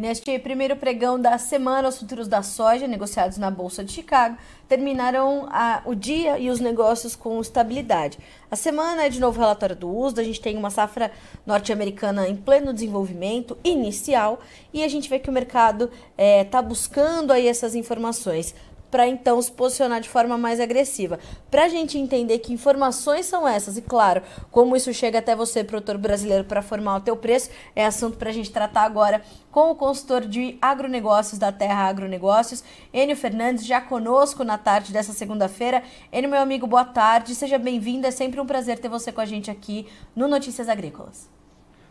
Neste primeiro pregão da semana, os futuros da soja, negociados na Bolsa de Chicago, terminaram a, o dia e os negócios com estabilidade. A semana é de novo relatório do USDA, a gente tem uma safra norte-americana em pleno desenvolvimento inicial e a gente vê que o mercado está é, buscando aí essas informações para então se posicionar de forma mais agressiva. Para a gente entender que informações são essas e, claro, como isso chega até você, produtor brasileiro, para formar o teu preço, é assunto para a gente tratar agora com o consultor de agronegócios da Terra Agronegócios, Enio Fernandes, já conosco na tarde dessa segunda-feira. Enio, meu amigo, boa tarde, seja bem-vindo, é sempre um prazer ter você com a gente aqui no Notícias Agrícolas.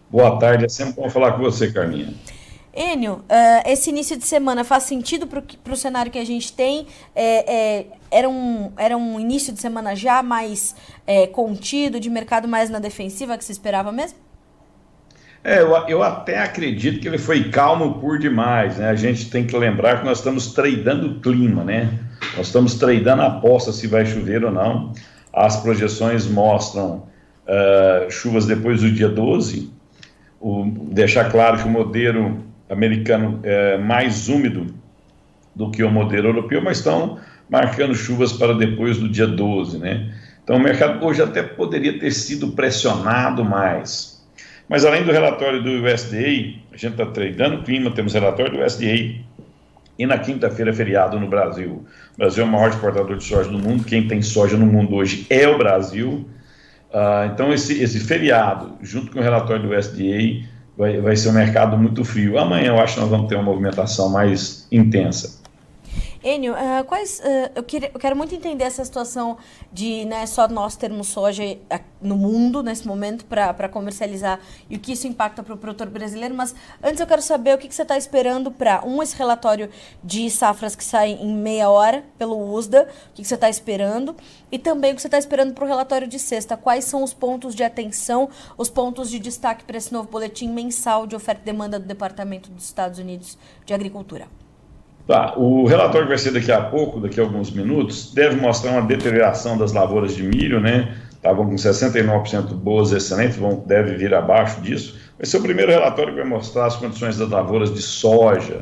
Boa tarde, é sempre bom falar com você, Carminha. Enio, uh, esse início de semana faz sentido para o cenário que a gente tem? É, é, era, um, era um início de semana já mais é, contido, de mercado mais na defensiva que se esperava mesmo? É, eu, eu, até acredito que ele foi calmo por demais, né? A gente tem que lembrar que nós estamos tradando o clima, né? Nós estamos tradando a aposta se vai chover ou não. As projeções mostram uh, chuvas depois do dia 12. O, deixar claro que o modelo americano é mais úmido do que o modelo europeu, mas estão marcando chuvas para depois do dia 12, né? Então o mercado hoje até poderia ter sido pressionado mais. Mas além do relatório do USDA, a gente está tradando clima, temos relatório do USDA, e na quinta-feira é feriado no Brasil. O Brasil é o maior exportador de soja do mundo, quem tem soja no mundo hoje é o Brasil. Uh, então esse, esse feriado, junto com o relatório do USDA, vai, vai ser um mercado muito frio. Amanhã eu acho que nós vamos ter uma movimentação mais intensa. Enio, uh, quais, uh, eu, queria, eu, quero muito entender essa situação de né, só nós termos soja no mundo nesse momento para comercializar e o que isso impacta para o produtor brasileiro, mas antes eu quero saber o que, que você está esperando para, um, esse relatório de safras que sai em meia hora pelo USDA, o que, que você está esperando, e também o que você está esperando para o relatório de sexta, quais são os pontos de atenção, os pontos de destaque para esse novo boletim mensal de oferta e demanda do Departamento dos Estados Unidos de Agricultura. Tá, o relatório que vai ser daqui a pouco, daqui a alguns minutos, deve mostrar uma deterioração das lavouras de milho, né? Estavam com 69% boas, excelentes, vão, deve vir abaixo disso. Vai ser o primeiro relatório que vai mostrar as condições das lavouras de soja.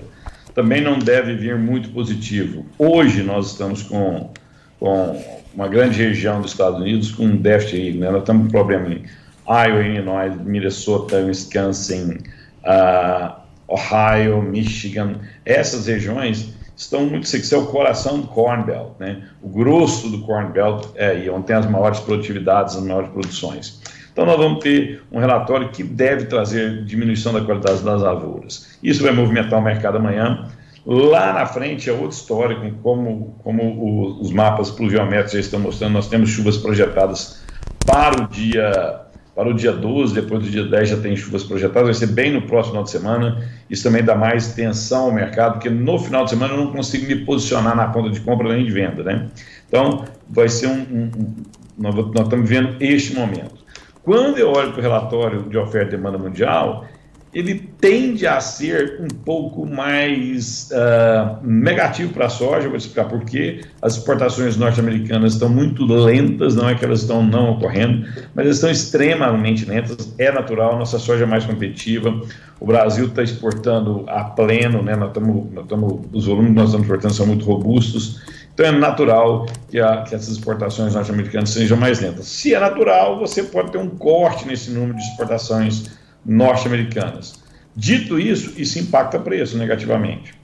Também não deve vir muito positivo. Hoje nós estamos com, com uma grande região dos Estados Unidos com um déficit aí, né? Nós estamos com problema em Iowa, Illinois, Minnesota, Wisconsin, uh, Ohio, Michigan, essas regiões estão muito secas, é o coração do Corn Belt, né? O grosso do Corn Belt é e onde tem as maiores produtividades, as maiores produções. Então nós vamos ter um relatório que deve trazer diminuição da qualidade das lavouras. Isso vai movimentar o mercado amanhã. Lá na frente é outra história, como, como os mapas pluviométricos já estão mostrando, nós temos chuvas projetadas para o dia para o dia 12, depois do dia 10 já tem chuvas projetadas, vai ser bem no próximo final de semana. Isso também dá mais tensão ao mercado, porque no final de semana eu não consigo me posicionar na ponta de compra nem de venda, né? Então, vai ser um. um, um nós, nós estamos vivendo este momento. Quando eu olho para o relatório de oferta e demanda mundial, ele tende a ser um pouco mais uh, negativo para a soja, vou explicar por quê. As exportações norte-americanas estão muito lentas, não é que elas estão não ocorrendo, mas elas estão extremamente lentas, é natural, nossa soja é mais competitiva, o Brasil está exportando a pleno, né? nós estamos, nós estamos, os volumes que nós estamos exportando são muito robustos, então é natural que, a, que essas exportações norte-americanas sejam mais lentas. Se é natural, você pode ter um corte nesse número de exportações norte-americanas. Dito isso, isso impacta preço negativamente.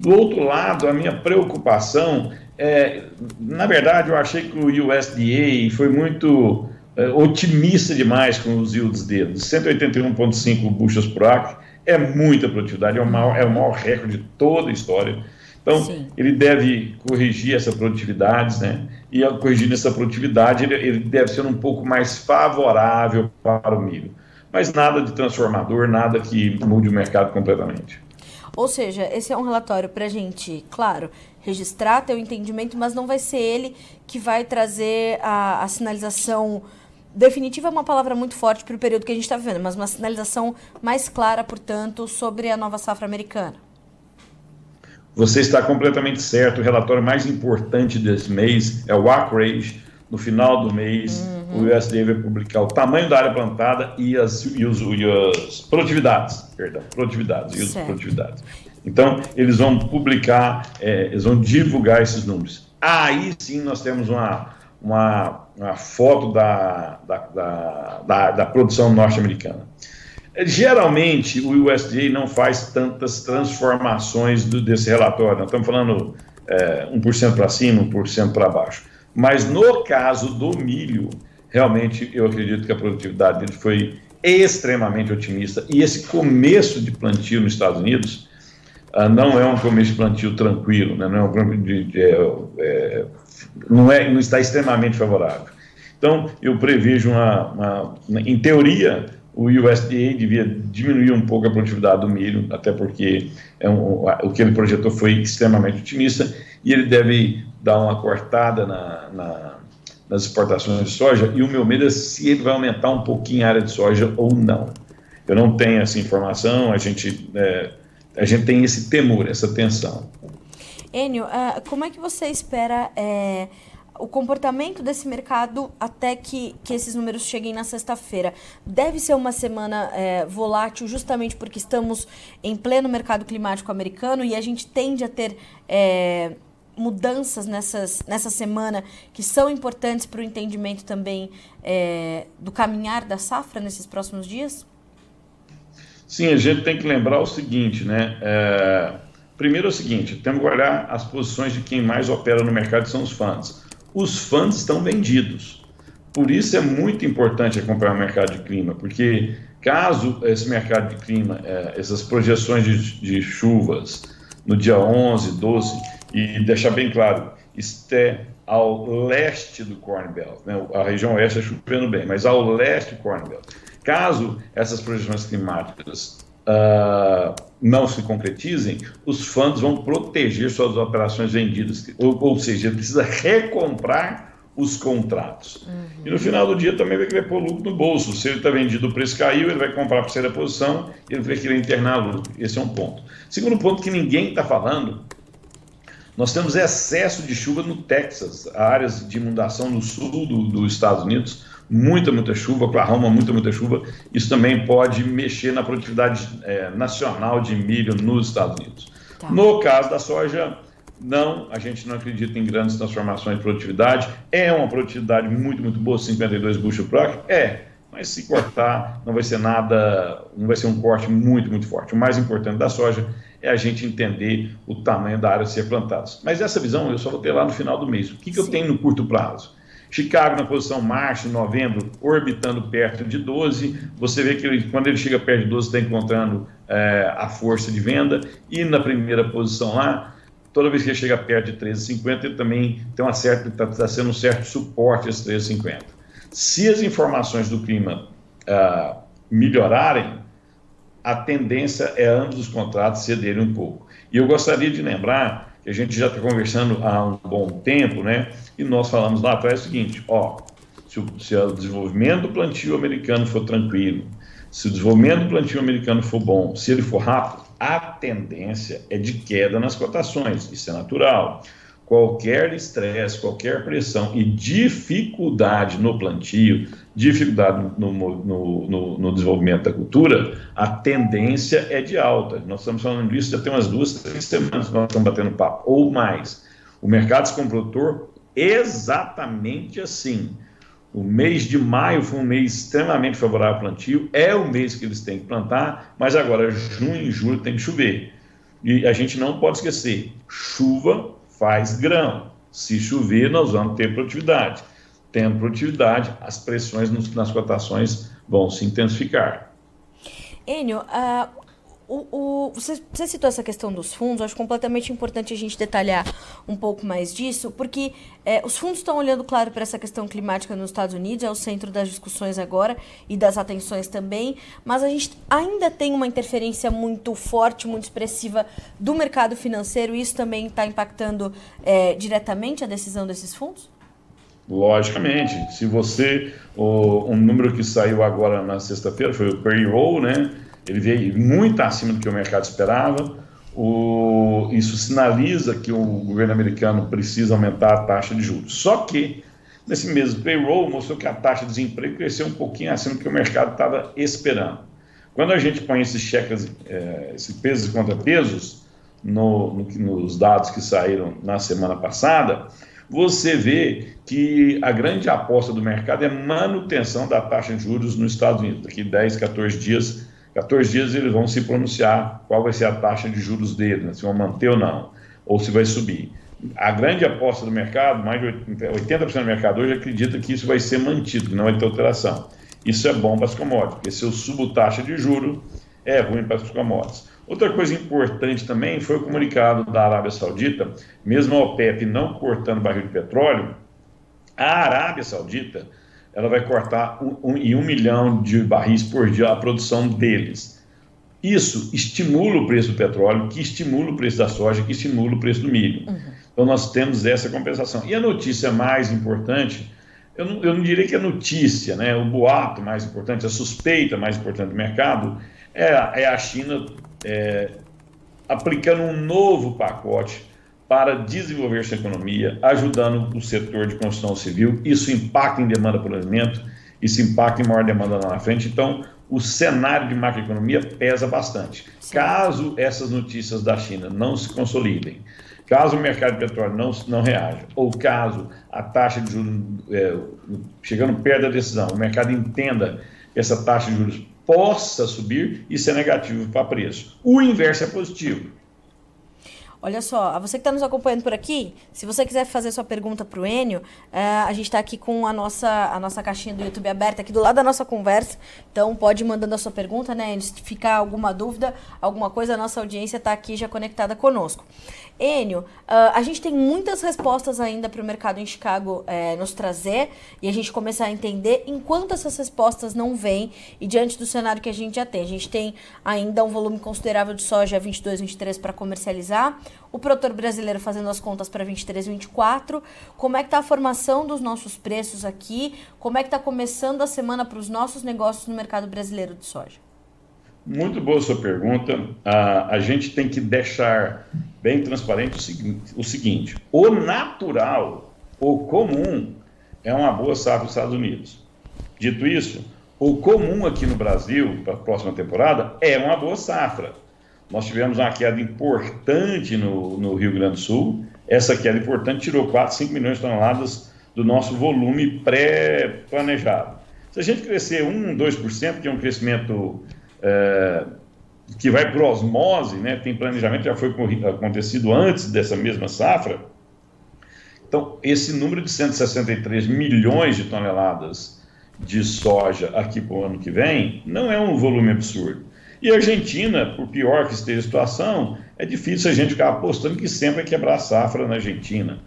Do outro lado, a minha preocupação é, na verdade, eu achei que o USDA foi muito é, otimista demais com os yields dele. 181,5 bushels por acre é muita produtividade, é o maior, é o maior recorde de toda a história. Então, Sim. ele deve corrigir essa produtividade, né? E ao corrigir essa produtividade, ele, ele deve ser um pouco mais favorável para o milho mas nada de transformador, nada que mude o mercado completamente. Ou seja, esse é um relatório para a gente, claro, registrar, ter o entendimento, mas não vai ser ele que vai trazer a, a sinalização definitiva é uma palavra muito forte para o período que a gente está vivendo, mas uma sinalização mais clara, portanto, sobre a nova safra americana. Você está completamente certo. O relatório mais importante desse mês é o acreage no final do mês, uhum. o USDA vai publicar o tamanho da área plantada e as, e os, e as produtividades, perdão, produtividades, e as produtividades. Então, eles vão publicar, é, eles vão divulgar esses números. Aí sim nós temos uma, uma, uma foto da, da, da, da, da produção norte-americana. Geralmente, o USDA não faz tantas transformações do, desse relatório. Nós estamos falando é, 1% para cima, 1% para baixo. Mas no caso do milho, realmente eu acredito que a produtividade dele foi extremamente otimista. E esse começo de plantio nos Estados Unidos uh, não é um começo de plantio tranquilo, né? não, é um, de, de, é, é, não, é, não está extremamente favorável. Então, eu prevejo uma, uma, em teoria, o USDA devia diminuir um pouco a produtividade do milho, até porque é um, o que ele projetou foi extremamente otimista, e ele deve dar uma cortada na, na, nas exportações de soja, e o meu medo é se ele vai aumentar um pouquinho a área de soja ou não. Eu não tenho essa informação, a gente, é, a gente tem esse temor, essa tensão. Enio, uh, como é que você espera é, o comportamento desse mercado até que, que esses números cheguem na sexta-feira? Deve ser uma semana é, volátil, justamente porque estamos em pleno mercado climático americano e a gente tende a ter é, mudanças nessas, nessa semana que são importantes para o entendimento também é, do caminhar da safra nesses próximos dias? Sim, a gente tem que lembrar o seguinte, né? É, primeiro é o seguinte, temos que olhar as posições de quem mais opera no mercado, são os fundos. Os fundos estão vendidos. Por isso é muito importante acompanhar o mercado de clima, porque caso esse mercado de clima, é, essas projeções de, de chuvas no dia 11, 12, e deixar bem claro, isto é ao leste do Corn Belt, né? a região oeste é chovendo bem, mas ao leste do Corn Belt. Caso essas projeções climáticas uh, não se concretizem, os fundos vão proteger suas operações vendidas, ou, ou seja, ele precisa recomprar os contratos. Uhum. E no final do dia também vai querer pôr lucro no bolso. Se ele está vendido, o preço caiu, ele vai comprar para terceira posição, ele vai querer internar lucro. Esse é um ponto. Segundo ponto que ninguém está falando nós temos excesso de chuva no Texas, áreas de inundação no sul do, dos Estados Unidos, muita, muita chuva, Oklahoma, muita, muita chuva. Isso também pode mexer na produtividade é, nacional de milho nos Estados Unidos. Tá. No caso da soja, não, a gente não acredita em grandes transformações de produtividade. É uma produtividade muito, muito boa, 52 bushel por acre? É, mas se cortar, não vai ser nada, não vai ser um corte muito, muito forte. O mais importante da soja é a gente entender o tamanho da área a ser plantada. Mas essa visão eu só vou ter lá no final do mês. O que, que eu tenho no curto prazo? Chicago na posição março, novembro, orbitando perto de 12. Você vê que ele, quando ele chega perto de 12, está encontrando é, a força de venda. E na primeira posição lá, toda vez que ele chega perto de 13,50, ele também tem uma certa, está tá sendo um certo suporte a esse 13,50. Se as informações do clima uh, melhorarem, a tendência é ambos os contratos cederem um pouco. E eu gostaria de lembrar que a gente já está conversando há um bom tempo, né? E nós falamos lá atrás o seguinte: ó, se o, se o desenvolvimento do plantio americano for tranquilo, se o desenvolvimento do plantio americano for bom, se ele for rápido, a tendência é de queda nas cotações. Isso é natural qualquer estresse, qualquer pressão e dificuldade no plantio, dificuldade no, no, no, no, desenvolvimento da cultura, a tendência é de alta. Nós estamos falando disso já tem umas duas, três semanas que nós estamos batendo papo, ou mais. O mercado como produtor, exatamente assim. O mês de maio foi um mês extremamente favorável ao plantio, é o mês que eles têm que plantar, mas agora junho e julho tem que chover. E a gente não pode esquecer, chuva faz grão. Se chover, nós vamos ter produtividade. Tendo produtividade, as pressões nas cotações vão se intensificar. Enio, uh, o, o, você, você, citou essa questão dos fundos, acho completamente importante a gente detalhar um pouco mais disso, porque é, os fundos estão olhando, claro, para essa questão climática nos Estados Unidos, é o centro das discussões agora e das atenções também, mas a gente ainda tem uma interferência muito forte, muito expressiva do mercado financeiro, e isso também está impactando é, diretamente a decisão desses fundos? Logicamente, se você, o, um número que saiu agora na sexta-feira foi o payroll, né? Ele veio muito acima do que o mercado esperava. O, isso sinaliza que o governo americano precisa aumentar a taxa de juros. Só que, Nesse mesmo payroll, mostrou que a taxa de desemprego cresceu um pouquinho acima do que o mercado estava esperando. Quando a gente põe esses cheques, é, esses pesos e contrapesos no, no, nos dados que saíram na semana passada, você vê que a grande aposta do mercado é manutenção da taxa de juros nos Estados Unidos. Daqui 10, 14 dias, 14 dias eles vão se pronunciar qual vai ser a taxa de juros deles, né, se vão manter ou não, ou se vai subir. A grande aposta do mercado, mais de 80% do mercado hoje acredita que isso vai ser mantido, não vai ter alteração. Isso é bom para as commodities, porque se eu subo taxa de juro, é ruim para as commodities. Outra coisa importante também foi o comunicado da Arábia Saudita, mesmo a OPEP não cortando barril de petróleo, a Arábia Saudita ela vai cortar um, um, em um milhão de barris por dia a produção deles. Isso estimula o preço do petróleo, que estimula o preço da soja, que estimula o preço do milho. Uhum. Então nós temos essa compensação. E a notícia mais importante, eu não, eu não diria que é notícia, né? o boato mais importante, a suspeita mais importante do mercado, é, é a China é, aplicando um novo pacote para desenvolver sua economia, ajudando o setor de construção civil. Isso impacta em demanda por alimento, isso impacta em maior demanda lá na frente. Então, o cenário de macroeconomia pesa bastante. Caso essas notícias da China não se consolidem, caso o mercado de petróleo não, não reaja, ou caso a taxa de juros, é, chegando perto da decisão, o mercado entenda que essa taxa de juros possa subir e ser negativo para preço. O inverso é positivo. Olha só, a você que está nos acompanhando por aqui, se você quiser fazer sua pergunta para o Enio, uh, a gente está aqui com a nossa, a nossa caixinha do YouTube aberta aqui do lado da nossa conversa. Então pode ir mandando a sua pergunta, né? Se ficar alguma dúvida, alguma coisa, a nossa audiência está aqui já conectada conosco. Enio, uh, a gente tem muitas respostas ainda para o mercado em Chicago é, nos trazer e a gente começar a entender enquanto essas respostas não vêm e diante do cenário que a gente já tem. A gente tem ainda um volume considerável de soja 22, 23 para comercializar, o produtor brasileiro fazendo as contas para 23, 24. Como é que está a formação dos nossos preços aqui? Como é que está começando a semana para os nossos negócios no mercado brasileiro de soja? Muito boa sua pergunta. a gente tem que deixar bem transparente o seguinte, o seguinte: o natural, o comum, é uma boa safra dos Estados Unidos. Dito isso, o comum aqui no Brasil, para a próxima temporada, é uma boa safra. Nós tivemos uma queda importante no, no Rio Grande do Sul. Essa queda importante tirou 4, 5 milhões de toneladas do nosso volume pré-planejado. Se a gente crescer 1, 2%, que é um crescimento é, que vai por osmose, né? tem planejamento, já foi acontecido antes dessa mesma safra. Então, esse número de 163 milhões de toneladas de soja aqui para o ano que vem não é um volume absurdo. E a Argentina, por pior que esteja a situação, é difícil a gente ficar apostando que sempre vai quebrar a safra na Argentina.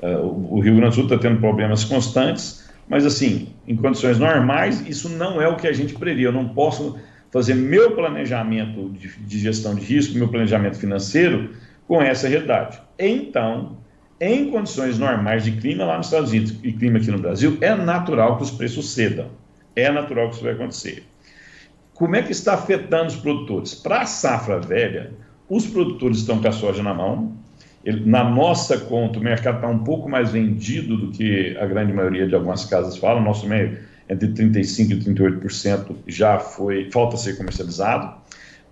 Uh, o Rio Grande do Sul está tendo problemas constantes, mas assim, em condições normais, isso não é o que a gente previa. Eu não posso fazer meu planejamento de, de gestão de risco, meu planejamento financeiro com essa realidade. Então, em condições normais de clima lá nos Estados Unidos e clima aqui no Brasil, é natural que os preços cedam. É natural que isso vai acontecer. Como é que está afetando os produtores? Para a safra velha, os produtores estão com a soja na mão. Ele, na nossa conta, o mercado está um pouco mais vendido do que a grande maioria de algumas casas falam. Nosso meio entre 35% e 38% já foi, falta ser comercializado.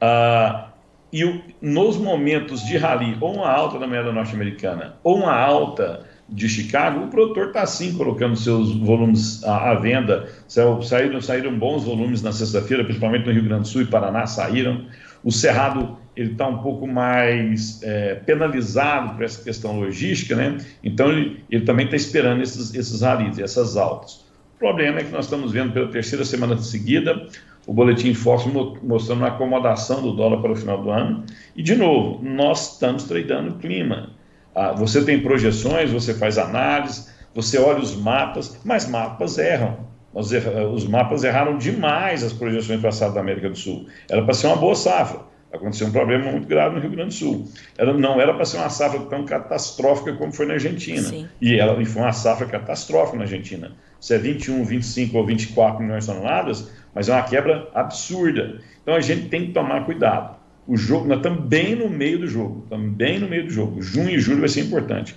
Ah, e o, nos momentos de rally, ou uma alta da moeda norte-americana, ou uma alta de Chicago, o produtor está sim colocando seus volumes à, à, venda. Saíram, saíram bons volumes na sexta-feira, principalmente no Rio Grande do Sul e Paraná saíram. O Cerrado ele está um pouco mais é, penalizado por essa questão logística, né? Então ele, ele também está esperando esses, esses rallies, essas altas problema é que nós estamos vendo pela terceira semana seguida o boletim Fox mostrando uma acomodação do dólar para o final do ano. E, de novo, nós estamos tradando o clima. Ah, você tem projeções, você faz análise, você olha os mapas, mas mapas erram. os mapas erraram demais as projeções passadas da América do Sul. Era para ser uma boa safra. Aconteceu um problema muito grave no Rio Grande do Sul. Ela não era para ser uma safra tão catastrófica como foi na Argentina. Sim. E ela e foi uma safra catastrófica na Argentina se é 21, 25 ou 24 milhões de toneladas, mas é uma quebra absurda. Então a gente tem que tomar cuidado. O jogo, nós estamos bem no meio do jogo, estamos bem no meio do jogo. Junho e julho vai ser importante.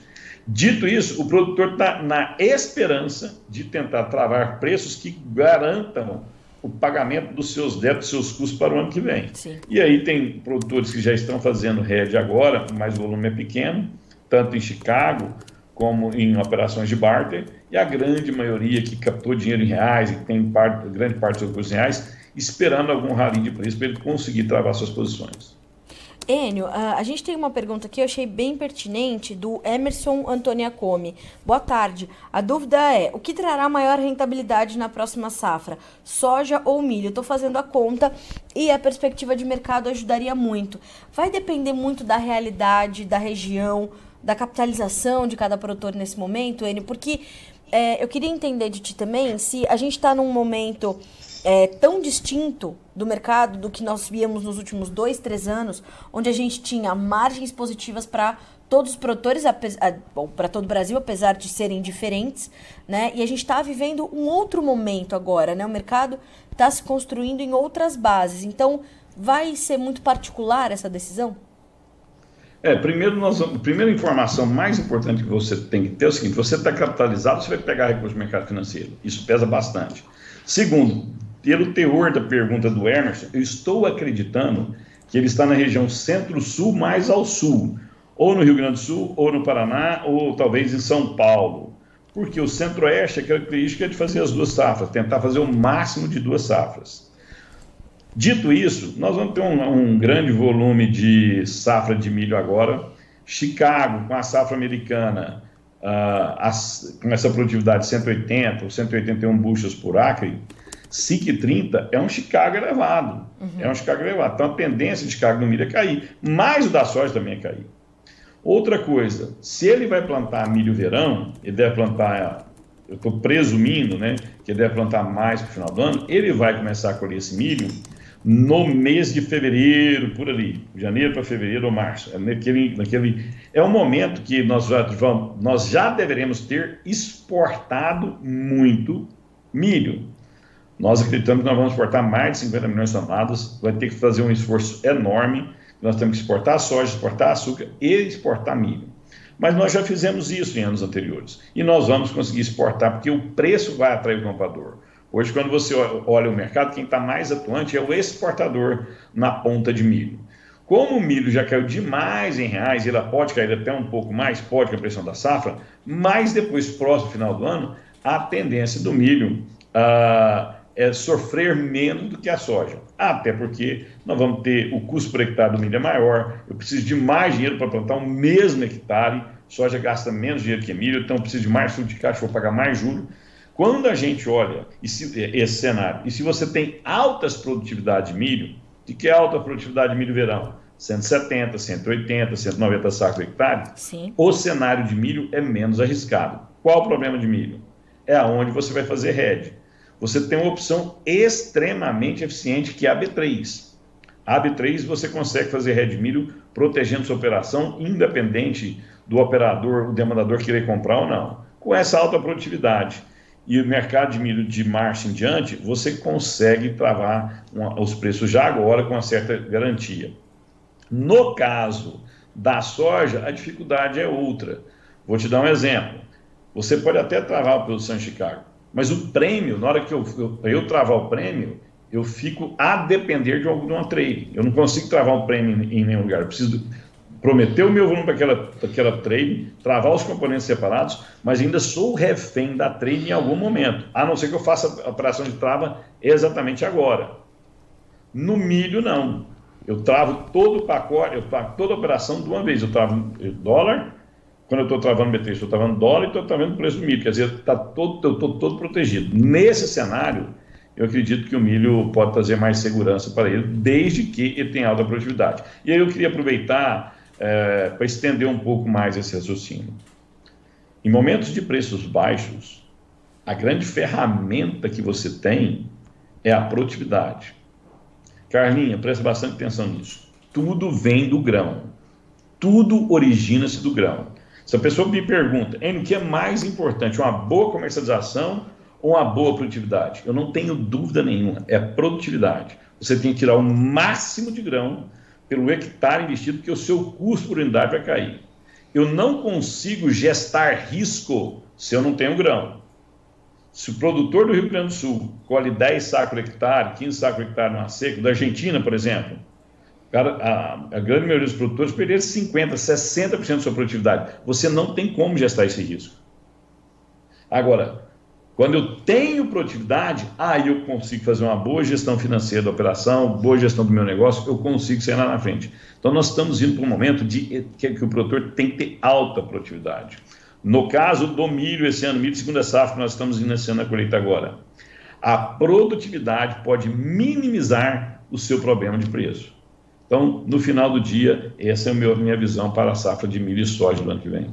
Dito isso, o produtor está na esperança de tentar travar preços que garantam o pagamento dos seus débitos, seus custos para o ano que vem. Sim. E aí tem produtores que já estão fazendo RED agora, mas o volume é pequeno, tanto em Chicago como em operações de barter, e a grande maioria que captou dinheiro em reais e tem parte, grande parte dos recursos em reais, esperando algum rally de preço para ele conseguir travar suas posições. Enio, a gente tem uma pergunta aqui, eu achei bem pertinente, do Emerson Antoniacomi. Boa tarde. A dúvida é, o que trará maior rentabilidade na próxima safra? Soja ou milho? Estou fazendo a conta e a perspectiva de mercado ajudaria muito. Vai depender muito da realidade, da região, da capitalização de cada produtor nesse momento, Enio? Porque é, eu queria entender de ti também se a gente está num momento é, tão distinto do mercado do que nós víamos nos últimos dois, três anos, onde a gente tinha margens positivas para todos os produtores, para todo o Brasil, apesar de serem diferentes, né? E a gente está vivendo um outro momento agora, né? O mercado está se construindo em outras bases. Então, vai ser muito particular essa decisão? É, primeiro, nós, a primeira informação mais importante que você tem que ter é o seguinte: você está capitalizado, você vai pegar recurso do mercado financeiro. Isso pesa bastante. Segundo, pelo teor da pergunta do Emerson, eu estou acreditando que ele está na região centro-sul mais ao sul, ou no Rio Grande do Sul, ou no Paraná, ou talvez em São Paulo. Porque o centro-oeste, a característica é de fazer as duas safras, tentar fazer o máximo de duas safras. Dito isso, nós vamos ter um, um grande volume de safra de milho agora. Chicago, com a safra americana, uh, as, com essa produtividade de 180 ou 181 buchas por acre, SIC 30 é um Chicago elevado. Uhum. É um Chicago elevado. Então a tendência de Chicago no milho é cair. Mas o da soja também é cair. Outra coisa, se ele vai plantar milho verão, ele deve plantar, eu estou presumindo, né, que ele deve plantar mais para o final do ano, ele vai começar a colher esse milho no mês de fevereiro, por ali, janeiro para fevereiro ou março. É naquele, naquele, é um momento que nós já, vamos, nós já deveremos ter exportado muito milho. Nós acreditamos que nós vamos exportar mais de 50 milhões de toneladas, vai ter que fazer um esforço enorme. Nós temos que exportar soja, exportar açúcar e exportar milho. Mas nós já fizemos isso em anos anteriores. E nós vamos conseguir exportar, porque o preço vai atrair o comprador. Hoje, quando você olha o mercado, quem está mais atuante é o exportador na ponta de milho. Como o milho já caiu demais em reais, ele pode cair até um pouco mais, pode com a pressão da safra, mas depois, próximo final do ano, a tendência do milho uh, é, sofrer menos do que a soja. Até porque nós vamos ter o custo por hectare do milho é maior, eu preciso de mais dinheiro para plantar o mesmo hectare, soja gasta menos dinheiro que milho, então eu preciso de mais fruto de caixa, vou pagar mais juros. Quando a gente olha esse, esse cenário, e se você tem altas produtividades de milho, de que é alta produtividade de milho verão? 170, 180, 190 sacos por hectare, Sim. o cenário de milho é menos arriscado. Qual o problema de milho? É aonde você vai fazer RED você tem uma opção extremamente eficiente que é a B3. A B3 você consegue fazer red milho protegendo sua operação, independente do operador, o demandador querer comprar ou não. Com essa alta produtividade e o mercado de milho de março em diante, você consegue travar uma, os preços já agora com uma certa garantia. No caso da soja, a dificuldade é outra. Vou te dar um exemplo. Você pode até travar a produção em Chicago, mas o prêmio, na hora que eu, eu, eu travar o prêmio, eu fico a depender de, alguma trade. Eu não consigo travar um prêmio em nenhum lugar. Eu preciso prometer o meu volume para aquela, aquela trade, travar os componentes separados, mas ainda sou refém da trade em algum momento, a não ser que eu faça a operação de trava exatamente agora. No milho, não. Eu travo todo o pacote, eu travo toda a operação de uma vez. Eu travo dólar, quando eu estou travando B3, estou travando dólar e estou travando o preço do milho. Quer dizer, tá todo, eu estou todo protegido. Nesse cenário, eu acredito que o milho pode trazer mais segurança para ele, desde que ele tenha alta produtividade. E aí eu queria aproveitar é, para estender um pouco mais esse raciocínio. Em momentos de preços baixos, a grande ferramenta que você tem é a produtividade. Carlinha, preste bastante atenção nisso. Tudo vem do grão. Tudo origina-se do grão. Se a pessoa me pergunta, o que é mais importante, uma boa comercialização ou uma boa produtividade? Eu não tenho dúvida nenhuma, é produtividade. Você tem que tirar o máximo de grão pelo hectare investido, porque o seu custo por unidade vai cair. Eu não consigo gestar risco se eu não tenho grão. Se o produtor do Rio Grande do Sul colhe 10 sacos por hectare, 15 sacos por hectare no seco, da Argentina, por exemplo, cara, a, a, grande maioria dos produtores perderam 50%, 60% da sua produtividade. Você não tem como gestar esse risco. Agora, quando eu tenho produtividade, aí eu consigo fazer uma boa gestão financeira da operação, boa gestão do meu negócio, eu consigo sair lá na frente. Então, nós estamos indo para um momento de que, que o produtor tem que ter alta produtividade. No caso do milho, esse ano, milho segunda safra, nós estamos iniciando a colheita agora. A produtividade pode minimizar o seu problema de preço. Então, no final do dia, essa é a minha visão para a safra de milho e soja do ano que vem.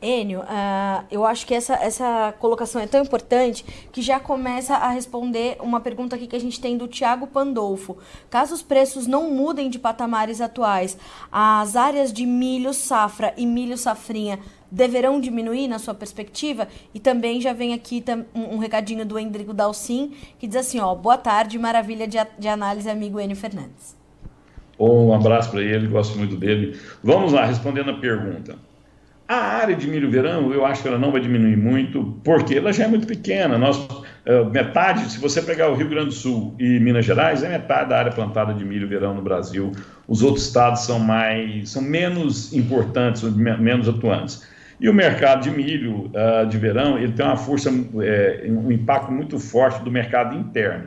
Enio, uh, eu acho que essa, essa colocação é tão importante que já começa a responder uma pergunta aqui que a gente tem do Tiago Pandolfo. Caso os preços não mudem de patamares atuais, as áreas de milho safra e milho safrinha deverão diminuir na sua perspectiva? E também já vem aqui um, um recadinho do Endrico Dalcin, que diz assim, ó, boa tarde, maravilha de, de análise, amigo Enio Fernandes. Um abraço para ele, gosto muito dele. Vamos lá, respondendo a pergunta. A área de milho verão, eu acho que ela não vai diminuir muito, porque ela já é muito pequena. Nós, uh, metade, se você pegar o Rio Grande do Sul e Minas Gerais, é metade da área plantada de milho verão no Brasil. Os outros estados são mais, são menos importantes, menos atuantes. E o mercado de milho uh, de verão, ele tem uma força, é, um impacto muito forte do mercado interno.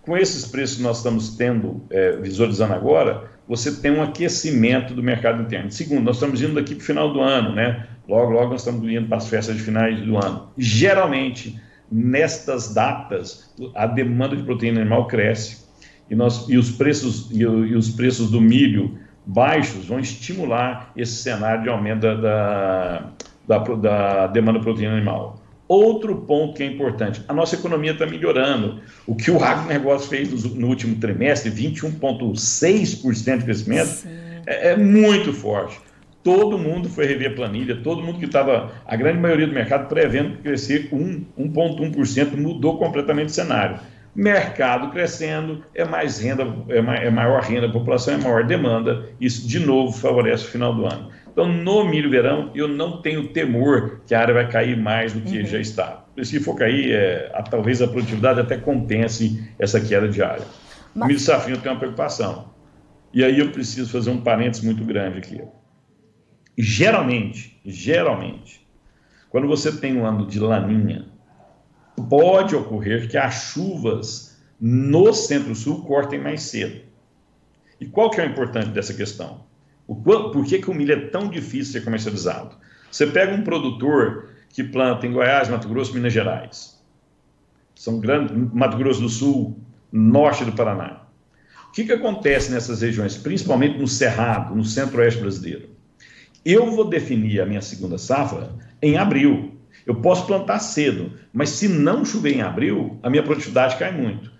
Com esses preços que nós estamos tendo, é, visualizando agora, você tem um aquecimento do mercado interno. Segundo, nós estamos indo daqui para o final do ano, né? Logo, logo nós estamos indo para as festas de finais do ano. Geralmente, nestas datas, a demanda de proteína animal cresce e, nós, e, os, preços, e, e os preços do milho baixos vão estimular esse cenário de aumento da, da, da, da demanda de proteína animal. Outro ponto que é importante, a nossa economia está melhorando. O que o agronegócio fez no último trimestre, 21,6% de crescimento, é, é, muito forte. Todo mundo foi rever planilha, todo mundo que estava, a grande maioria do mercado, prevendo crescer 1,1%, mudou completamente o cenário. Mercado crescendo, é mais renda, é, é maior renda da população, é maior demanda, isso de novo favorece o final do ano. Então, no milho verão, eu não tenho temor que a área vai cair mais do que uhum. já está. Se for cair, é, a, talvez a produtividade até compense essa queda de área. Mas... O milho safrinho tem uma preocupação. E aí eu preciso fazer um parênteses muito grande aqui. Geralmente, geralmente, quando você tem um ano de laninha, pode ocorrer que as chuvas no centro-sul cortem mais cedo. E qual que é o importante dessa questão? O, por que, que o milho é tão difícil de ser comercializado? Você pega um produtor que planta em Goiás, Mato Grosso, Minas Gerais. São grandes, Mato Grosso do Sul, norte do Paraná. O que, que acontece nessas regiões, principalmente no Cerrado, no centro-oeste brasileiro? Eu vou definir a minha segunda safra em abril. Eu posso plantar cedo, mas se não chover em abril, a minha produtividade cai muito.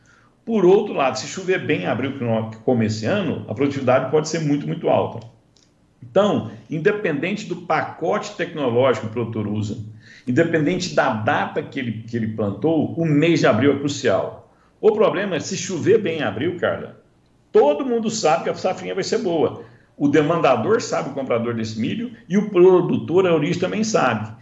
Por outro lado, se chover bem em abril, como esse ano, a produtividade pode ser muito, muito alta. Então, independente do pacote tecnológico que o produtor usa, independente da data que ele, que ele plantou, o mês de abril é crucial. O problema é se chover bem em abril, cara, todo mundo sabe que a safrinha vai ser boa. O demandador sabe, o comprador desse milho, e o produtor, a origem, também sabe.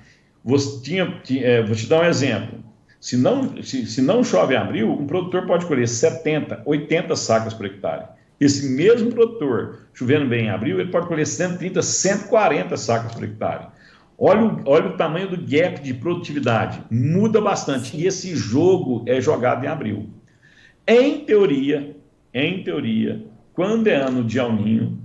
Você tinha, tinha, é, vou te dar um exemplo. Se não, se, se não chove em abril, um produtor pode colher 70, 80 sacas por hectare. Esse mesmo produtor, chovendo bem em abril, ele pode colher 130, 140 sacas por hectare. Olha o, olha o tamanho do gap de produtividade. Muda bastante. E esse jogo é jogado em abril. Em teoria, em teoria, quando é ano de alninho,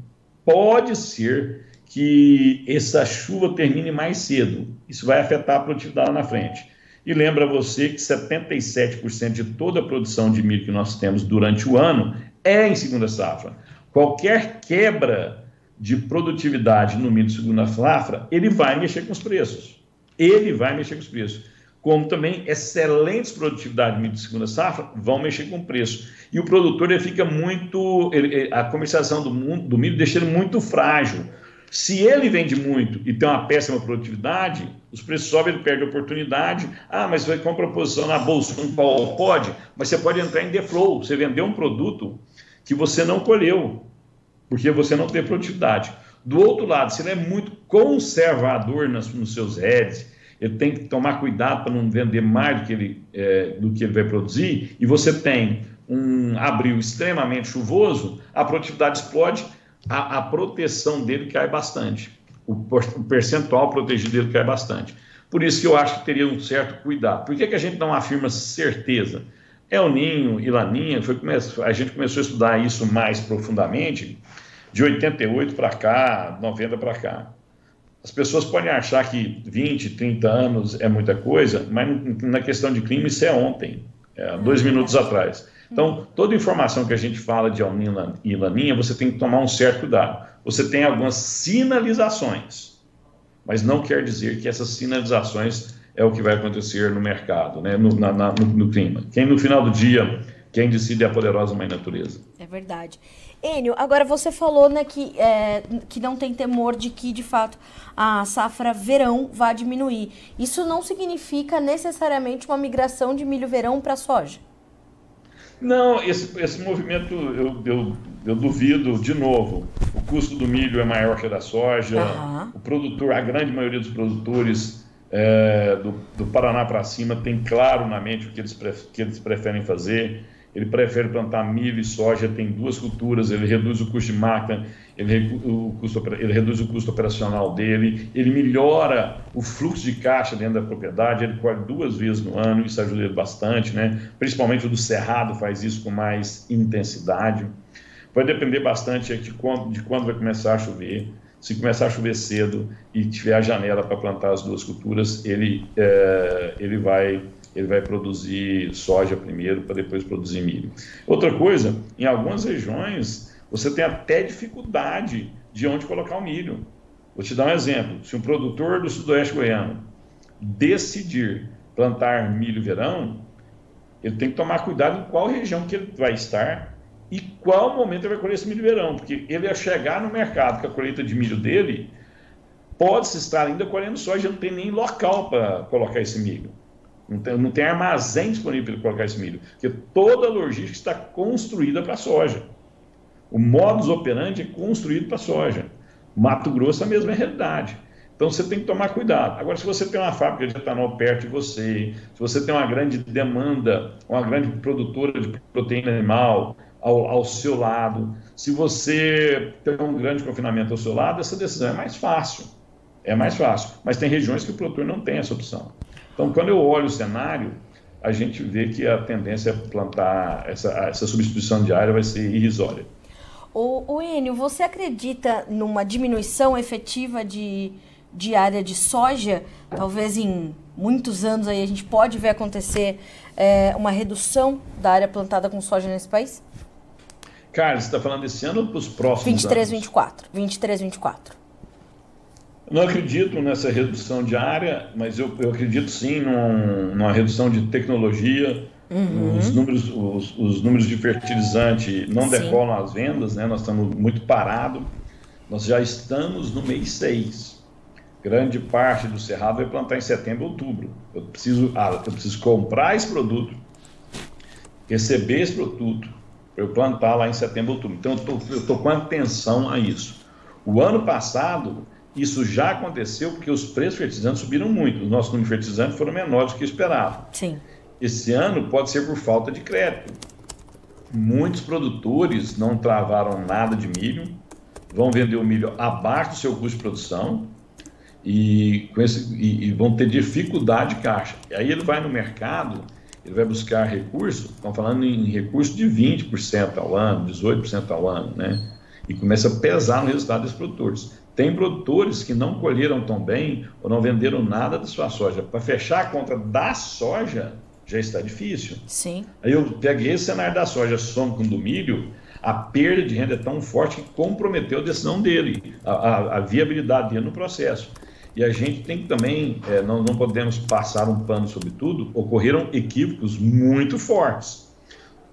pode ser que essa chuva termine mais cedo. Isso vai afetar a produtividade lá na frente. E lembra você que 77% de toda a produção de milho que nós temos durante o ano é em segunda safra. Qualquer quebra de produtividade no milho de segunda safra, ele vai mexer com os preços. Ele vai mexer com os preços. Como também excelentes produtividades de milho de segunda safra vão mexer com o preço. E o produtor ele fica muito. Ele, a comercialização do, do milho deixa ele muito frágil. Se ele vende muito e tem uma péssima produtividade, os preços sobem, ele perde a oportunidade. Ah, mas vai comprar posição na bolsa, pode, mas você pode entrar em deflow. Você vendeu um produto que você não colheu. porque você não tem produtividade. Do outro lado, se ele é muito conservador nas, nos seus heads, ele tem que tomar cuidado para não vender mais do que, ele, é, do que ele vai produzir, e você tem um abril extremamente chuvoso, a produtividade explode, a, a proteção dele cai bastante. O, o, percentual protegido dele cai bastante. Por isso que eu acho que teria um certo cuidado. Por que, que a gente não afirma certeza? El Ninho e Laninha, foi, a gente começou a estudar isso mais profundamente de 88 para cá, 90 para cá. As pessoas podem achar que 20, 30 anos é muita coisa, mas na questão de clima isso é ontem, é, dois minutos atrás. Então, toda informação que a gente fala de El Niño e Laninha, você tem que tomar um certo cuidado. Você tem algumas sinalizações, mas não quer dizer que essas sinalizações é o que vai acontecer no mercado, né? no, na, no, no clima. Quem no final do dia, quem decide é a poderosa mãe natureza. É verdade. Enio, agora você falou né, que, é, que não tem temor de que, de fato, a safra verão vá diminuir. Isso não significa necessariamente uma migração de milho verão para soja? Não, esse, esse movimento eu, eu, eu, duvido, de novo. O custo do milho é maior que o da soja. Uhum. O produtor, a grande maioria dos produtores é, do, do, Paraná para cima tem claro na mente o que eles, que eles preferem fazer. Ele prefere plantar milho e soja, tem duas culturas, ele reduz o custo de máquina, ele, o custo, ele reduz o custo operacional dele, ele melhora o fluxo de caixa dentro da propriedade, ele colhe duas vezes no ano, isso ajuda ele bastante, né? principalmente o do Cerrado faz isso com mais intensidade. Vai depender bastante de quando, de quando vai começar a chover. Se começar a chover cedo e tiver a janela para plantar as duas culturas, ele, é, ele vai ele vai produzir soja primeiro para depois produzir milho. Outra coisa, em algumas regiões você tem até dificuldade de onde colocar o milho. Vou te dar um exemplo. Se um produtor do sudoeste goiano decidir plantar milho verão, ele tem que tomar cuidado em qual região que ele vai estar e qual momento ele vai colher esse milho verão, porque ele ia chegar no mercado com a colheita de milho dele, pode-se estar ainda colhendo soja, não tem nem local para colocar esse milho. Não tem, não tem armazém disponível para colocar esse milho, porque toda a logística está construída para soja. O modus operandi é construído para soja. Mato Grosso a mesma realidade. Então você tem que tomar cuidado. Agora, se você tem uma fábrica de etanol perto de você, se você tem uma grande demanda, uma grande produtora de proteína animal ao, ao seu lado, se você tem um grande confinamento ao seu lado, essa decisão é mais fácil. É mais fácil. Mas tem regiões que o produtor não tem essa opção. Então, quando eu olho o cenário, a gente vê que a tendência é plantar, essa, essa substituição de área vai ser irrisória. O, o Enio, você acredita numa diminuição efetiva de, de área de soja? Talvez em muitos anos aí a gente pode ver acontecer é, uma redução da área plantada com soja nesse país? Carlos, você está falando desse ano ou para os próximos 23, anos? 24. 23, 24. Não acredito nessa redução de área, mas eu, eu acredito sim num, numa redução de tecnologia. Uhum. Os, números, os, os, números de fertilizante não sim. decolam as vendas, né? nós estamos muito parados. Nós já estamos no mês 6. Grande parte do cerrado vai plantar em setembro, outubro. Eu preciso, ah, eu preciso comprar esse produto, receber esse produto, para eu plantar lá em setembro, outubro. Então eu estou com atenção a isso. O ano passado isso já aconteceu porque os preços fertilizantes subiram muito. Os nossos números de fertilizantes foram menores do que esperava. Sim. Esse ano pode ser por falta de crédito. Muitos produtores não travaram nada de milho, vão vender o milho abaixo do seu custo de produção e, com esse, e, e vão ter dificuldade de caixa. E aí ele vai no mercado, ele vai buscar recurso, estão falando em recurso de 20% ao ano, 18% ao ano, né? E começa a pesar no resultado desses produtores. Tem produtores que não colheram tão bem ou não venderam nada da sua soja. Para fechar a conta da soja, já está difícil. Sim. Aí eu peguei esse cenário da soja, somo com do milho, a perda de renda é tão forte que comprometeu a decisão dele, a, a, a viabilidade dele no processo. E a gente tem que também, é, não, não podemos passar um pano sobre tudo, ocorreram equívocos muito fortes.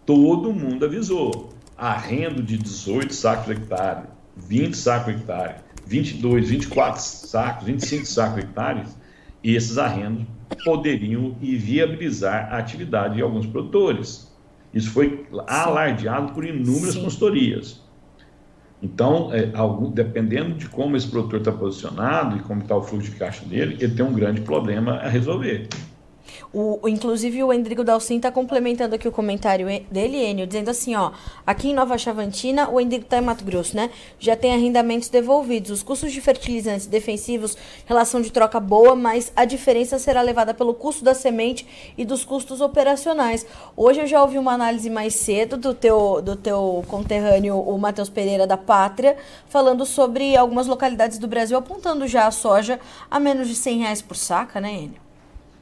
Todo mundo avisou. Arrendo de 18 sacos por hectare, 20 sacos por hectare, 22, 24 sacos, 25 sacos hectares, esses arrendos poderiam viabilizar a atividade de alguns produtores. Isso foi alardeado por inúmeras Sim. consultorias. Então, é, algum, dependendo de como esse produtor está posicionado e como está o fluxo de caixa dele, ele tem um grande problema a resolver. O, inclusive, o Endrigo Dalcin está complementando aqui o comentário dele, Enio, dizendo assim, ó, aqui em Nova Chavantina, o Endrigo está em Mato Grosso, né? Já tem arrendamentos devolvidos. Os custos de fertilizantes defensivos, relação de troca boa, mas a diferença será levada pelo custo da semente e dos custos operacionais. Hoje eu já ouvi uma análise mais cedo do teu, do teu conterrâneo, o Matheus Pereira da Pátria, falando sobre algumas localidades do Brasil apontando já a soja a menos de 100 reais por saca, né, Enio?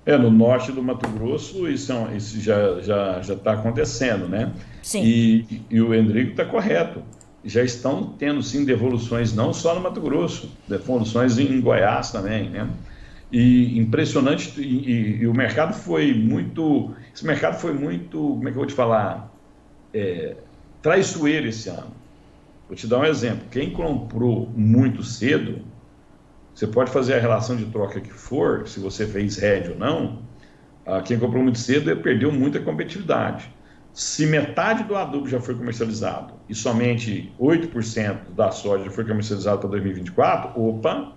É, no norte do Mato Grosso isso, isso já está já, já acontecendo, né? Sim. E, e o Endrigo está correto. Já estão tendo, sim, devoluções, não só no Mato Grosso, devoluções em Goiás também, né? E impressionante, e, e, e, o mercado foi muito, esse mercado foi muito, como é que eu vou te falar, é, traiçoeiro esse ano. Vou te dar um exemplo, quem comprou muito cedo, você pode fazer a relação de troca que for, se você fez hedge ou não, ah, quem comprou muito cedo perdeu muita competitividade. Se metade do adubo já foi comercializado e somente 8% da soja foi comercializado para 2024, opa,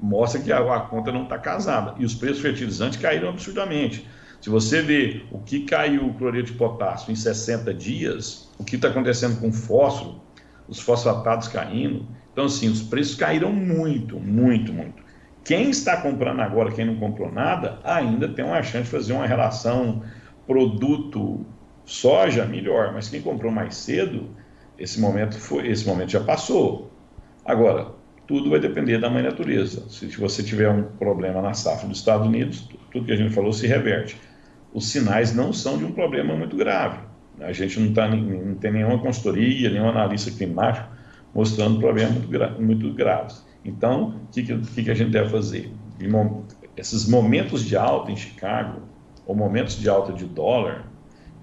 mostra que a, a conta não está casada. E os preços fertilizantes caíram absurdamente. Se você vê o que caiu o cloreto de potássio em 60 dias, o que está acontecendo com o fósforo, os fosfatados caindo, então, assim, os preços caíram muito, muito, muito. Quem está comprando agora, quem não comprou nada, ainda tem uma chance de fazer uma relação produto soja melhor, mas quem comprou mais cedo, esse momento foi, esse momento já passou. Agora, tudo vai depender da mãe natureza. Se você tiver um problema na safra dos Estados Unidos, tudo que a gente falou se reverte. Os sinais não são de um problema muito grave. A gente não, tá, não tem nenhuma consultoria, nenhum analista climático mostrando problemas muito, gra muito graves. Então, o que, que, que, a gente deve fazer? Esses momentos de alta em Chicago, ou momentos de alta de dólar,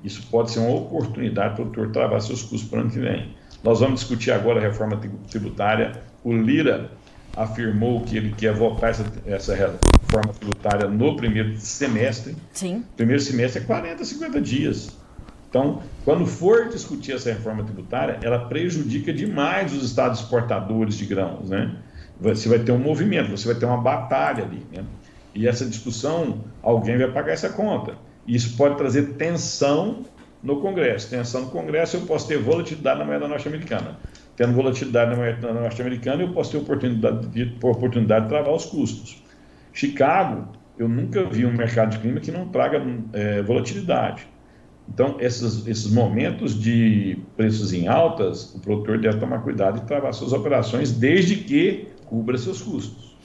isso pode ser uma oportunidade para o produtor travar seus custos para o ano que vem. Nós vamos discutir agora a reforma tributária. O Lira afirmou que ele quer votar essa, essa reforma tributária no primeiro semestre. Sim. Primeiro semestre é 40, 50 dias. Então, quando for discutir essa reforma tributária, ela prejudica demais os estados exportadores de grãos, né? Você vai ter um movimento, você vai ter uma batalha ali, né? E essa discussão, alguém vai pagar essa conta. Isso pode trazer tensão no Congresso. Tensão no Congresso, eu posso ter volatilidade na moeda norte-americana. Tendo volatilidade na moeda norte-americana, eu posso ter oportunidade de, oportunidade de travar os custos. Chicago, eu nunca vi um mercado de clima que não traga é, volatilidade. Então, esses, esses momentos de preços em altas, o produtor deve tomar cuidado e travar suas operações, desde que cubra seus custos.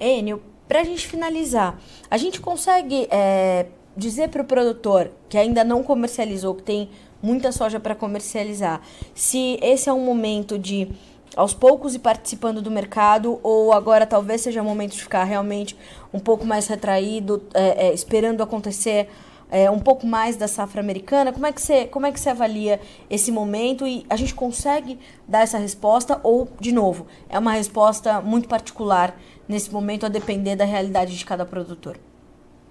Enio, para a gente finalizar, a gente consegue é, dizer para o produtor que ainda não comercializou, que tem muita soja para comercializar, se esse é um momento de aos poucos e participando do mercado, ou agora talvez seja o momento de ficar realmente um pouco mais retraído, é, é, esperando acontecer é, um pouco mais da safra americana. Como é, que você, como é que você avalia esse momento e a gente consegue dar essa resposta ou, de novo, é uma resposta muito particular nesse momento a depender da realidade de cada produtor?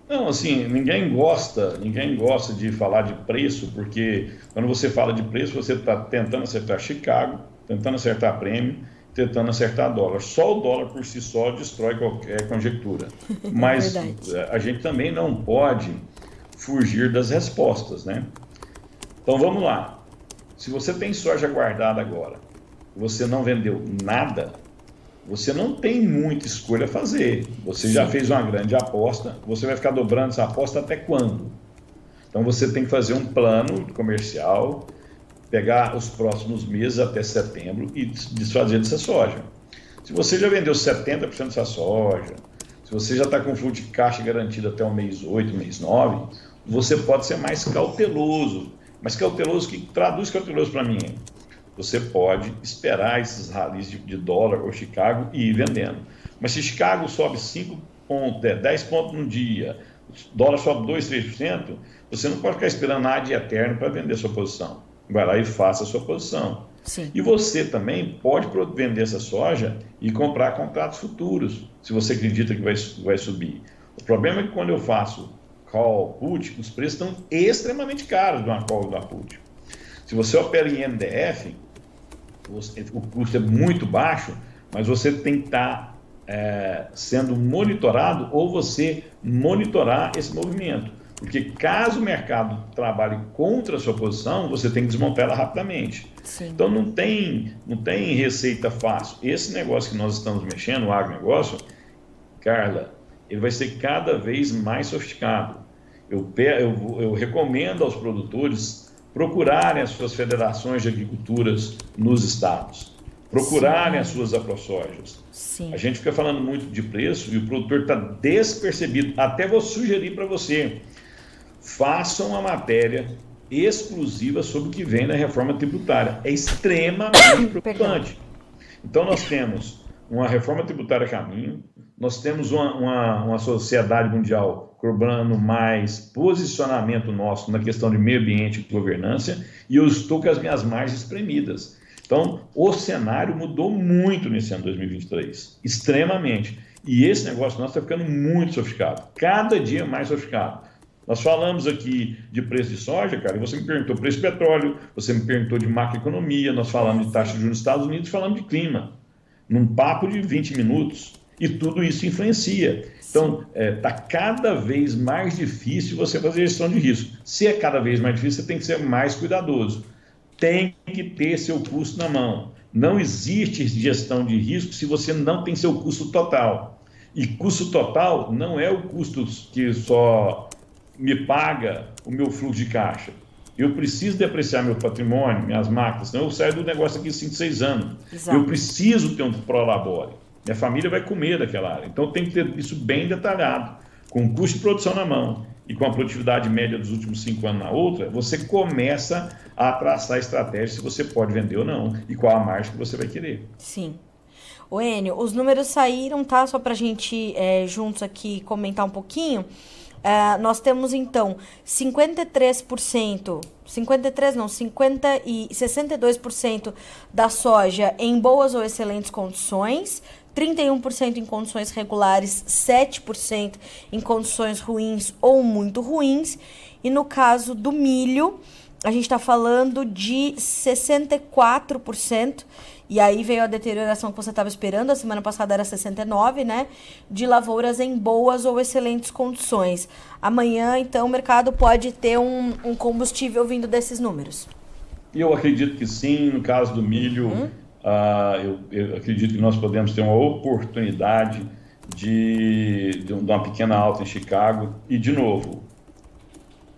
Não, assim, ninguém gosta, ninguém gosta de falar de preço, porque quando você fala de preço, você está tentando acertar Chicago, tentando acertar prêmio, tentando acertar dólar. Só o dólar por si só destrói qualquer conjectura. Mas é a gente também não pode fugir das respostas, né? Então vamos lá. Se você tem soja guardada agora, você não vendeu nada, você não tem muita escolha a fazer. Você Sim. já fez uma grande aposta, você vai ficar dobrando essa aposta até quando? Então você tem que fazer um plano comercial, pegar os próximos meses até setembro e desfazer dessa soja. Se você já vendeu 70% dessa soja, se você já está com fluxo de caixa garantido até o mês 8, mês 9, você pode ser mais cauteloso. Mas cauteloso, que traduz cauteloso para mim? Você pode esperar esses ralis de, de, dólar ou Chicago e ir vendendo. Mas se Chicago sobe 5 pontos, 10 pontos no dia, dólar sobe 2, 3%, você não pode ficar esperando nada de eterno para vender sua posição. Vai lá e faça a sua posição. Sim. E você também pode vender essa soja e comprar contratos futuros, se você acredita que vai, vai subir. O problema é que quando eu faço call put, os preços estão extremamente caros de uma call da put. Se você opera em MDF, o custo é muito baixo, mas você tem que estar tá, é, sendo monitorado ou você monitorar esse movimento. Porque caso o mercado trabalhe contra a sua posição, você tem que desmontar ela rapidamente. Sim. Então não tem, não tem receita fácil. Esse negócio que nós estamos mexendo, o agronegócio, Carla, ele vai ser cada vez mais sofisticado. Eu, eu, eu recomendo aos produtores procurarem as suas federações de agriculturas nos estados, procurarem Sim. as suas aprosojas. A gente fica falando muito de preço e o produtor está despercebido. Até vou sugerir para você, façam uma matéria exclusiva sobre o que vem na reforma tributária. É extremamente preocupante. Então nós temos uma reforma tributária a caminho, nós temos uma, uma, uma sociedade mundial cobrando mais posicionamento nosso na questão de meio ambiente e governança, e eu estou com as minhas margens espremidas. Então, o cenário mudou muito nesse ano 2023, extremamente. E esse negócio nosso está ficando muito sofisticado, cada dia mais sofisticado. Nós falamos aqui de preço de soja, cara, e você me perguntou preço de petróleo, você me perguntou de macroeconomia, nós falamos de taxa de juros nos Estados Unidos, falamos de clima num papo de 20 minutos. E tudo isso influencia. Então, está é, tá cada vez mais difícil você fazer gestão de risco. Se é cada vez mais difícil, você tem que ser mais cuidadoso. Tem que ter seu custo na mão. Não existe gestão de risco se você não tem seu custo total. E custo total não é o custo que só me paga o meu fluxo de caixa. Eu preciso depreciar meu patrimônio, minhas máquinas, senão eu saio do negócio aqui em 5, 6 anos. Exato. Eu preciso ter um prolabore. Minha família vai comer daquela área. Então tem que ter isso bem detalhado, com o custo de produção na mão e com a produtividade média dos últimos cinco anos na outra, você começa a traçar a estratégia se você pode vender ou não e qual a margem que você vai querer. Sim. O Enio, os números saíram, tá? Só para a gente é, juntos aqui comentar um pouquinho. Uh, nós temos então 53%, 53 não, 50 e 62% da soja em boas ou excelentes condições, 31% em condições regulares, 7% em condições ruins ou muito ruins, e no caso do milho, a gente está falando de 64% e aí veio a deterioração que você estava esperando, a semana passada era 69, né? De lavouras em boas ou excelentes condições. Amanhã, então, o mercado pode ter um, um combustível vindo desses números. Eu acredito que sim, no caso do milho, uhum. uh, eu, eu, acredito que nós podemos ter uma oportunidade de, de uma pequena alta em Chicago. E, de novo,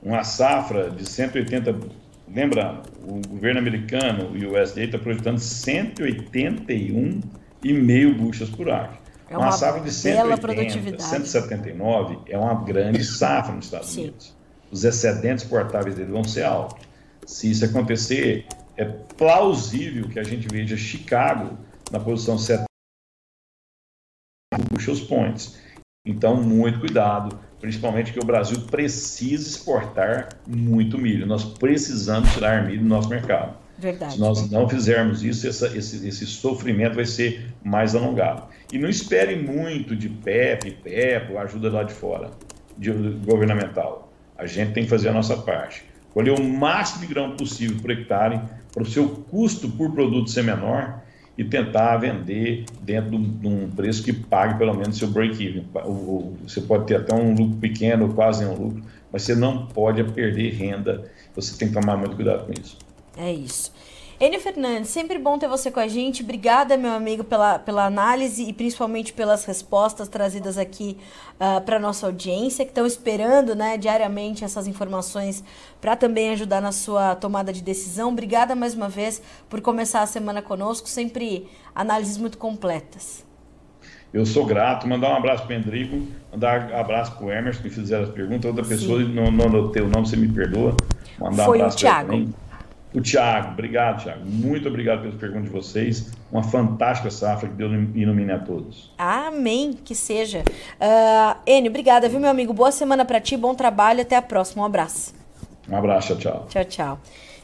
uma safra de 180 Lembrando, o governo americano e o USDA está projetando 181,5 buchas por acre. É uma, uma safra de 180, 179 é uma grande safra nos Estados Sim. Unidos. Os excedentes portáveis dele vão ser altos. Se isso acontecer, é plausível que a gente veja Chicago na posição 70 bushels points. Então, muito cuidado principalmente que o Brasil precisa exportar muito milho. Nós precisamos tirar milho do nosso mercado. Verdade. Se nós não fizermos isso, essa, esse, esse, sofrimento vai ser mais alongado. E não espere muito de PEP, PEP, ajuda lá de fora, de, de, governamental. A gente tem que fazer a nossa parte. Colher o máximo de grão possível por hectare, para o seu custo por produto ser menor e tentar vender dentro de um preço que pague pelo menos seu break-even. Você pode ter até um lucro pequeno, quase um lucro, mas você não pode perder renda. Você tem que tomar muito cuidado com isso. É isso. Enio Fernandes, sempre bom ter você com a gente. Obrigada, meu amigo, pela, pela análise e principalmente pelas respostas trazidas aqui uh, ah, para nossa audiência, que estão esperando né, diariamente essas informações para também ajudar na sua tomada de decisão. Obrigada mais uma vez por começar a semana conosco, sempre análises muito completas. Eu sou grato, mandar um abraço para o Endrigo, mandar um abraço para o Emerson que fizeram as perguntas. Outra pessoa, Sim. não, não anotei o nome, você me perdoa. Mandar Foi um abraço o Thiago. O Tiago, obrigado, Tiago. Muito obrigado pelas perguntas de vocês. Uma fantástica safra que Deus ilumine a todos. Amém, que seja. Uh, Enio, obrigada, viu, meu amigo? Boa semana para ti, bom trabalho. Até a próxima. Um abraço. Um abraço, tchau, tchau. Tchau, tchau.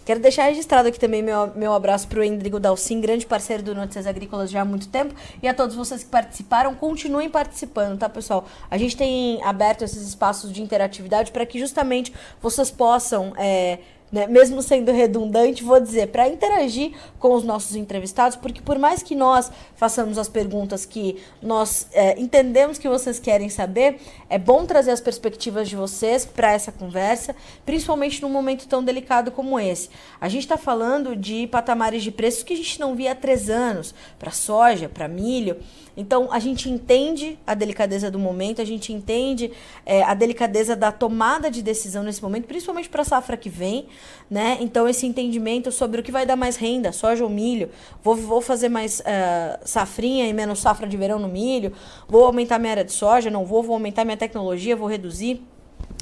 Quero deixar registrado aqui também meu, meu abraço para o Endrigo Dalcin, grande parceiro do Notícias Agrícolas já há muito tempo. E a todos vocês que participaram, continuem participando, tá, pessoal? A gente tem aberto esses espaços de interatividade para que justamente vocês possam. É, né? Mesmo sendo redundante, vou dizer, para interagir com os nossos entrevistados, porque por mais que nós façamos as perguntas que nós é, entendemos que vocês querem saber, é bom trazer as perspectivas de vocês para essa conversa, principalmente num momento tão delicado como esse. A gente está falando de patamares de preços que a gente não via há três anos, para soja, para milho. Então, a gente entende a delicadeza do momento, a gente entende é, a delicadeza da tomada de decisão nesse momento, principalmente para a safra que vem, né? Então, esse entendimento sobre o que vai dar mais renda, soja ou milho, vou, vou fazer mais uh, safrinha e menos safra de verão no milho, vou aumentar minha área de soja, não vou, vou aumentar minha tecnologia, vou reduzir.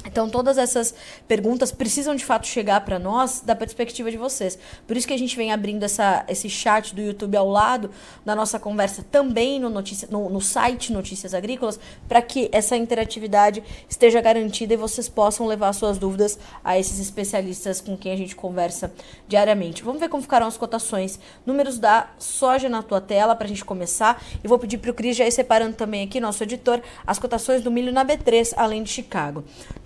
Então, todas essas perguntas precisam de fato chegar para nós da perspectiva de vocês. Por isso que a gente vem abrindo essa, esse chat do YouTube ao lado da nossa conversa também no, notícia, no, no site Notícias Agrícolas, para que essa interatividade esteja garantida e vocês possam levar suas dúvidas a esses especialistas com quem a gente conversa diariamente. Vamos ver como ficaram as cotações. Números da soja na tua tela para a gente começar. E vou pedir para o Cris já ir separando também aqui, nosso editor, as cotações do milho na B3, além de Chicago.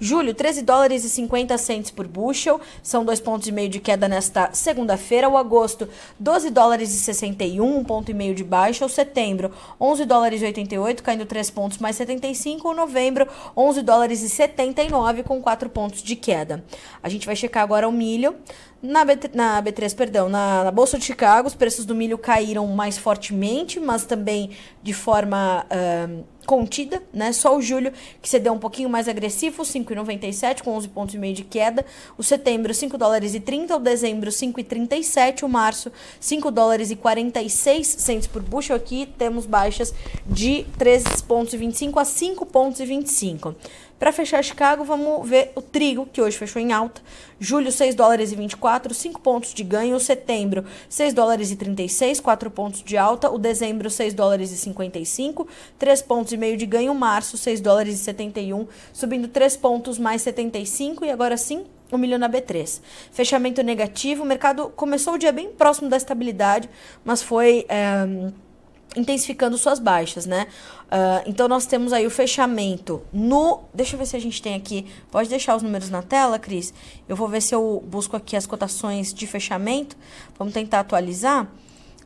Julho, 13 dólares e 50 centes por bushel, são dois pontos e meio de queda nesta segunda-feira. O agosto, 12 dólares e 61, um ponto e meio de baixa. O setembro, 11 dólares e 88, caindo 3 pontos mais 75. O novembro, 11 dólares e 79, com 4 pontos de queda. A gente vai checar agora o milho. Na, B, na B3, perdão, na, na, Bolsa de Chicago, os preços do milho caíram mais fortemente, mas também de forma uh, contida, né? Só o julho que cedeu um pouquinho mais agressivo, 5,97 com 11 pontos e meio de queda. O setembro 5 dólares e 30, o dezembro 5,37, o março 5 dólares e 46 centes por bushel. Aqui temos baixas de 3 pontos e 25 a 5 pontos e 25. Para fechar Chicago, vamos ver o trigo, que hoje fechou em alta. Julho, 6 dólares e 24, 5 pontos de ganho. Setembro, 6 dólares e 36, 4 pontos de alta. O dezembro, 6 dólares e 55, 3 pontos e meio de ganho. Março, 6 dólares e 71, subindo 3 pontos mais 75. E agora sim, o milho na B3. Fechamento negativo. O mercado começou o dia bem próximo da estabilidade, mas foi. É, intensificando suas baixas, né? Uh, então nós temos aí o fechamento no. Deixa eu ver se a gente tem aqui. Pode deixar os números na tela, Cris? Eu vou ver se eu busco aqui as cotações de fechamento. Vamos tentar atualizar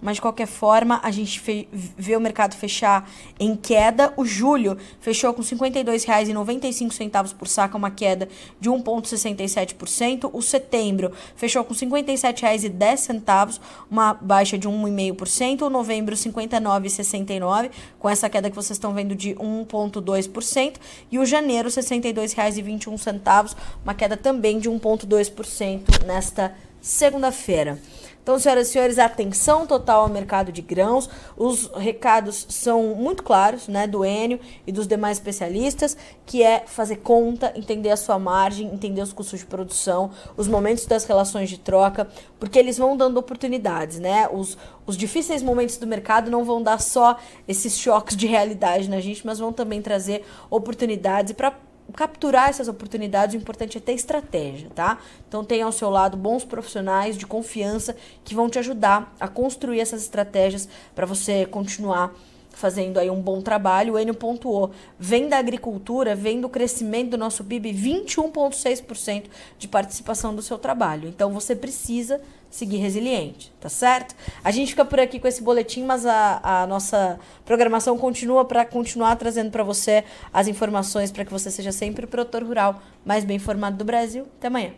mas de qualquer forma a gente vê o mercado fechar em queda. O julho fechou com R$ 52,95 por saca, uma queda de 1,67%. O setembro fechou com R$ 57,10, uma baixa de 1,5%. O novembro, R$ 59,69, com essa queda que vocês estão vendo de 1,2%. E o janeiro, R$ 62,21, uma queda também de 1,2% nesta segunda-feira. Então, senhoras e senhores, atenção total ao mercado de grãos. Os recados são muito claros, né, do Enio e dos demais especialistas, que é fazer conta, entender a sua margem, entender os custos de produção, os momentos das relações de troca, porque eles vão dando oportunidades, né? Os, os difíceis momentos do mercado não vão dar só esses choques de realidade na gente, mas vão também trazer oportunidades para capturar essas oportunidades, o importante é ter estratégia, tá? Então tenha ao seu lado bons profissionais de confiança que vão te ajudar a construir essas estratégias para você continuar fazendo aí um bom trabalho. O pontuou, vem da agricultura, vem do crescimento do nosso PIB, 21,6% de participação do seu trabalho. Então você precisa seguir resiliente, tá certo? A gente fica por aqui com esse boletim, mas a, a nossa programação continua para continuar trazendo para você as informações para que você seja sempre o produtor rural mais bem informado do Brasil. Até amanhã.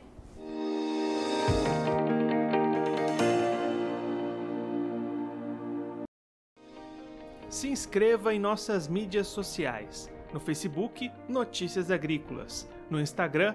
Se inscreva em nossas mídias sociais. No Facebook, Notícias Agrícolas. No Instagram,